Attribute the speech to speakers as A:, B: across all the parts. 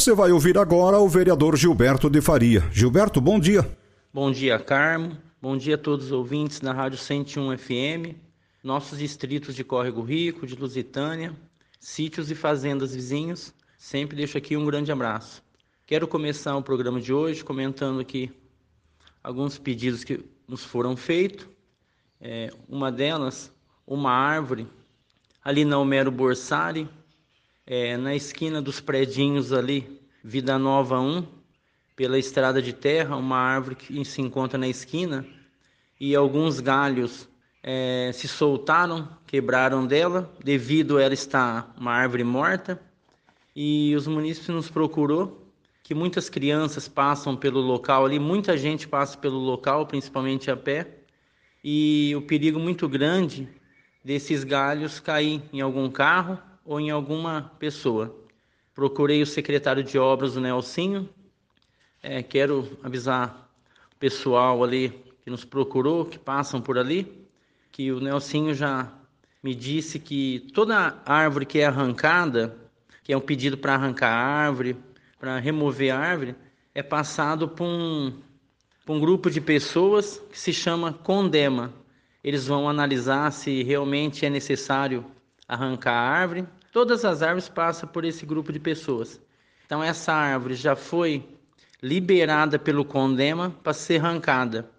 A: Você vai ouvir agora o vereador Gilberto de Faria. Gilberto, bom dia.
B: Bom dia, Carmo. Bom dia a todos os ouvintes da Rádio 101 FM, nossos distritos de Córrego Rico, de Lusitânia, sítios e fazendas vizinhos. Sempre deixo aqui um grande abraço. Quero começar o programa de hoje comentando aqui alguns pedidos que nos foram feitos. É, uma delas, uma árvore ali na Homero Borsari, é, na esquina dos predinhos ali, Vida Nova 1, pela estrada de terra, uma árvore que se encontra na esquina, e alguns galhos é, se soltaram, quebraram dela, devido a ela estar uma árvore morta, e os munícipes nos procurou que muitas crianças passam pelo local ali, muita gente passa pelo local, principalmente a pé, e o perigo muito grande desses galhos cair em algum carro ou em alguma pessoa. Procurei o secretário de obras, o Nelsinho. É, quero avisar o pessoal ali que nos procurou, que passam por ali, que o Nelsinho já me disse que toda árvore que é arrancada, que é um pedido para arrancar a árvore, para remover a árvore, é passado por um, por um grupo de pessoas que se chama Condema. Eles vão analisar se realmente é necessário arrancar a árvore Todas as árvores passam por esse grupo de pessoas. Então essa árvore já foi liberada pelo Condema para ser arrancada.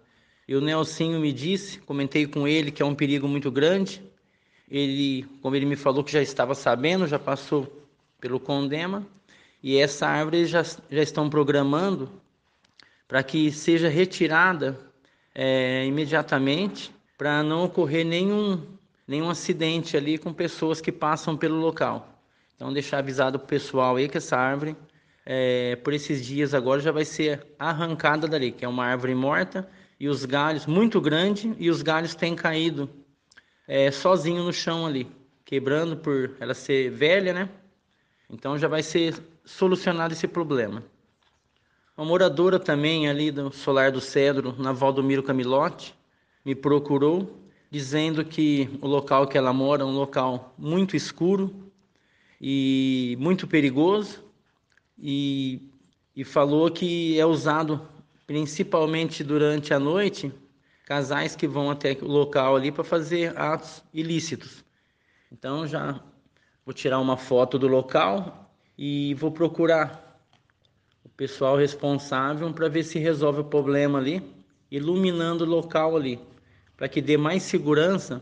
B: E o Nelsinho me disse, comentei com ele que é um perigo muito grande. Ele, como ele me falou que já estava sabendo, já passou pelo Condema. E essa árvore já, já estão programando para que seja retirada é, imediatamente, para não ocorrer nenhum nenhum acidente ali com pessoas que passam pelo local. Então, deixar avisado o pessoal aí que essa árvore, é, por esses dias agora, já vai ser arrancada dali, que é uma árvore morta e os galhos, muito grande, e os galhos têm caído é, sozinho no chão ali, quebrando por ela ser velha, né? Então, já vai ser solucionado esse problema. Uma moradora também ali do Solar do Cedro, na Valdomiro Camilote, me procurou dizendo que o local que ela mora é um local muito escuro e muito perigoso e, e falou que é usado principalmente durante a noite casais que vão até o local ali para fazer atos ilícitos. Então já vou tirar uma foto do local e vou procurar o pessoal responsável para ver se resolve o problema ali, iluminando o local ali para que dê mais segurança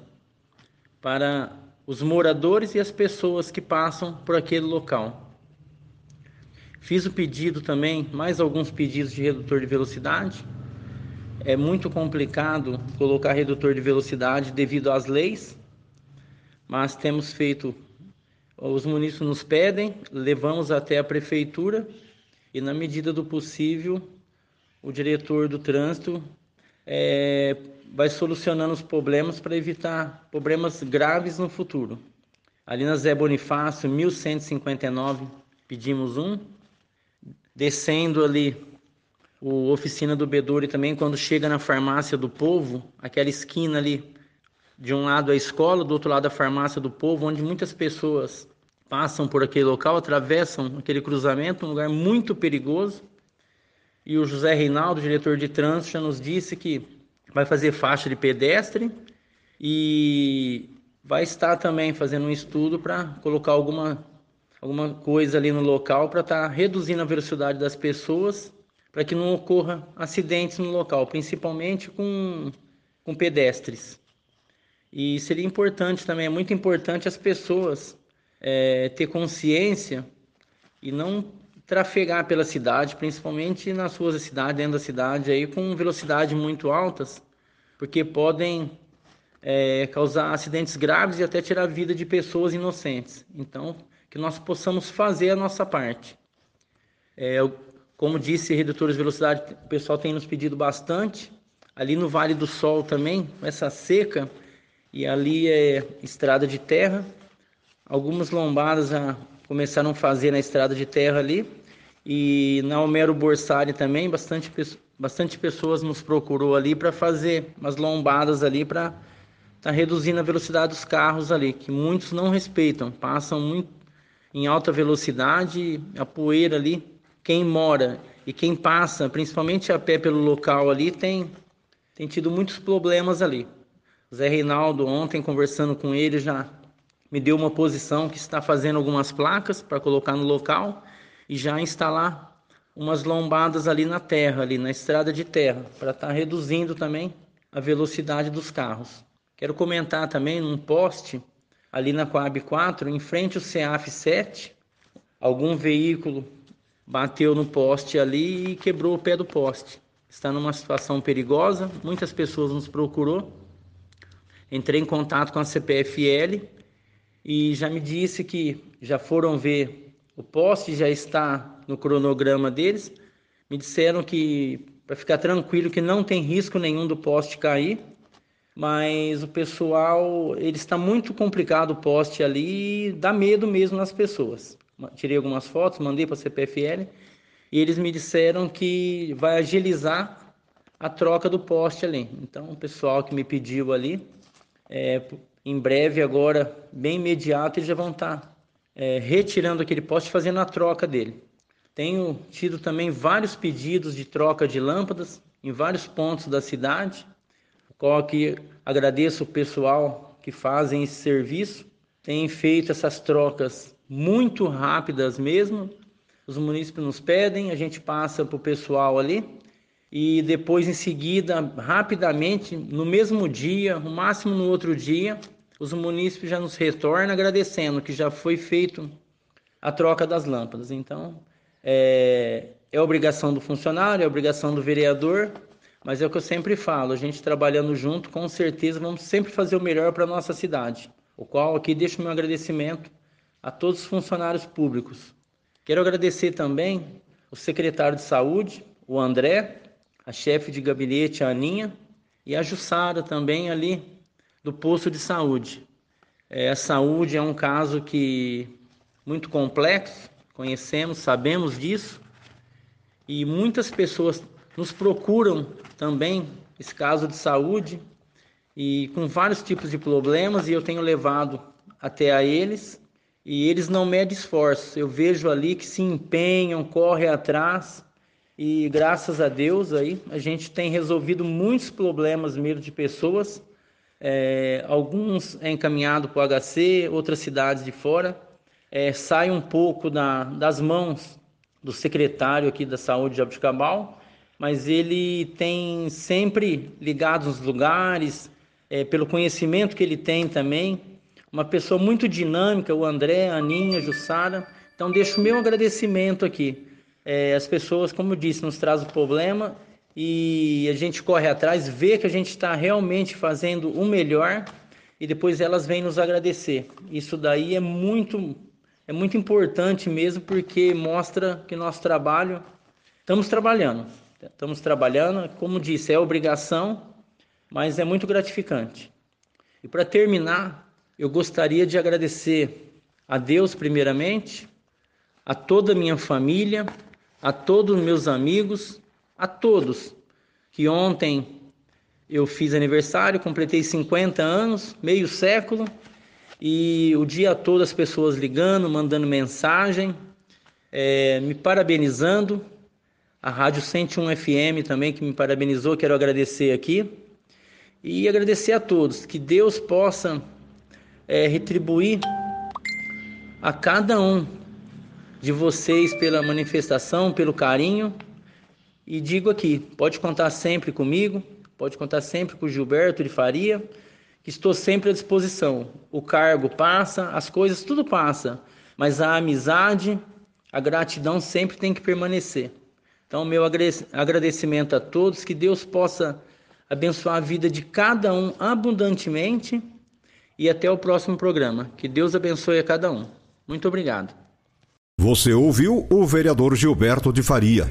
B: para os moradores e as pessoas que passam por aquele local. Fiz o pedido também, mais alguns pedidos de redutor de velocidade. É muito complicado colocar redutor de velocidade devido às leis, mas temos feito, os munícipes nos pedem, levamos até a prefeitura e, na medida do possível, o diretor do trânsito é, vai solucionando os problemas para evitar problemas graves no futuro. Ali na Zé Bonifácio, 1159, pedimos um. Descendo ali o oficina do Bedore também, quando chega na farmácia do povo, aquela esquina ali, de um lado a escola, do outro lado a farmácia do povo, onde muitas pessoas passam por aquele local, atravessam aquele cruzamento, um lugar muito perigoso. E o José Reinaldo, diretor de trânsito, já nos disse que vai fazer faixa de pedestre e vai estar também fazendo um estudo para colocar alguma, alguma coisa ali no local para estar tá reduzindo a velocidade das pessoas para que não ocorra acidentes no local, principalmente com, com pedestres. E seria importante também, é muito importante as pessoas é, ter consciência e não trafegar pela cidade, principalmente nas ruas da cidade, dentro da cidade, aí com velocidade muito altas, porque podem é, causar acidentes graves e até tirar a vida de pessoas inocentes. Então, que nós possamos fazer a nossa parte. É, como disse, redutores de velocidade, o pessoal tem nos pedido bastante. Ali no Vale do Sol também, essa seca, e ali é estrada de terra. Algumas lombadas já começaram a fazer na estrada de terra ali. E na Homero Borsari também, bastante, bastante pessoas nos procurou ali para fazer umas lombadas ali para estar tá reduzindo a velocidade dos carros ali, que muitos não respeitam, passam muito em alta velocidade, a poeira ali, quem mora e quem passa, principalmente a pé pelo local ali, tem, tem tido muitos problemas ali. O Zé Reinaldo, ontem conversando com ele, já me deu uma posição que está fazendo algumas placas para colocar no local e já instalar umas lombadas ali na terra, ali na estrada de terra, para estar tá reduzindo também a velocidade dos carros. Quero comentar também num poste ali na Coab 4, em frente ao CEAF 7, algum veículo bateu no poste ali e quebrou o pé do poste. Está numa situação perigosa, muitas pessoas nos procurou. Entrei em contato com a CPFL e já me disse que já foram ver o poste já está no cronograma deles. Me disseram que para ficar tranquilo que não tem risco nenhum do poste cair, mas o pessoal ele está muito complicado o poste ali, dá medo mesmo nas pessoas. Tirei algumas fotos, mandei para a CPFL e eles me disseram que vai agilizar a troca do poste ali. Então o pessoal que me pediu ali, é, em breve agora, bem imediato, eles já vão estar tá é, retirando aquele poste, fazendo a troca dele. Tenho tido também vários pedidos de troca de lâmpadas em vários pontos da cidade, qual que agradeço o pessoal que fazem esse serviço. Tem feito essas trocas muito rápidas mesmo. Os munícipes nos pedem, a gente passa para o pessoal ali e depois em seguida, rapidamente, no mesmo dia, no máximo no outro dia, os munícipes já nos retornam agradecendo que já foi feito a troca das lâmpadas. Então, é, é obrigação do funcionário, é obrigação do vereador, mas é o que eu sempre falo, a gente trabalhando junto, com certeza vamos sempre fazer o melhor para a nossa cidade. O qual aqui deixo meu agradecimento a todos os funcionários públicos. Quero agradecer também o secretário de saúde, o André, a chefe de gabinete, a Aninha, e a Jussara também ali do posto de saúde. É, a saúde é um caso que muito complexo, conhecemos, sabemos disso, e muitas pessoas nos procuram também esse caso de saúde e com vários tipos de problemas e eu tenho levado até a eles e eles não medem esforços. Eu vejo ali que se empenham, correm atrás e graças a Deus aí a gente tem resolvido muitos problemas mesmo de pessoas é, alguns é encaminhado para o HC, outras cidades de fora, é, sai um pouco da, das mãos do secretário aqui da Saúde de Abdicabal, mas ele tem sempre ligado os lugares, é, pelo conhecimento que ele tem também, uma pessoa muito dinâmica, o André, a Aninha, a Jussara, então deixo o meu agradecimento aqui. É, as pessoas, como eu disse, nos trazem o problema e a gente corre atrás, vê que a gente está realmente fazendo o melhor e depois elas vêm nos agradecer. Isso daí é muito é muito importante mesmo porque mostra que nosso trabalho estamos trabalhando, estamos trabalhando, como disse, é obrigação, mas é muito gratificante. E para terminar, eu gostaria de agradecer a Deus primeiramente, a toda a minha família, a todos os meus amigos a todos que ontem eu fiz aniversário, completei 50 anos, meio século, e o dia todo as pessoas ligando, mandando mensagem, é, me parabenizando. A Rádio 101 FM também que me parabenizou, quero agradecer aqui. E agradecer a todos, que Deus possa é, retribuir a cada um de vocês pela manifestação, pelo carinho e digo aqui, pode contar sempre comigo, pode contar sempre com o Gilberto de Faria, que estou sempre à disposição. O cargo passa, as coisas tudo passa, mas a amizade, a gratidão sempre tem que permanecer. Então, meu agradecimento a todos, que Deus possa abençoar a vida de cada um abundantemente e até o próximo programa. Que Deus abençoe a cada um. Muito obrigado.
A: Você ouviu o vereador Gilberto de Faria.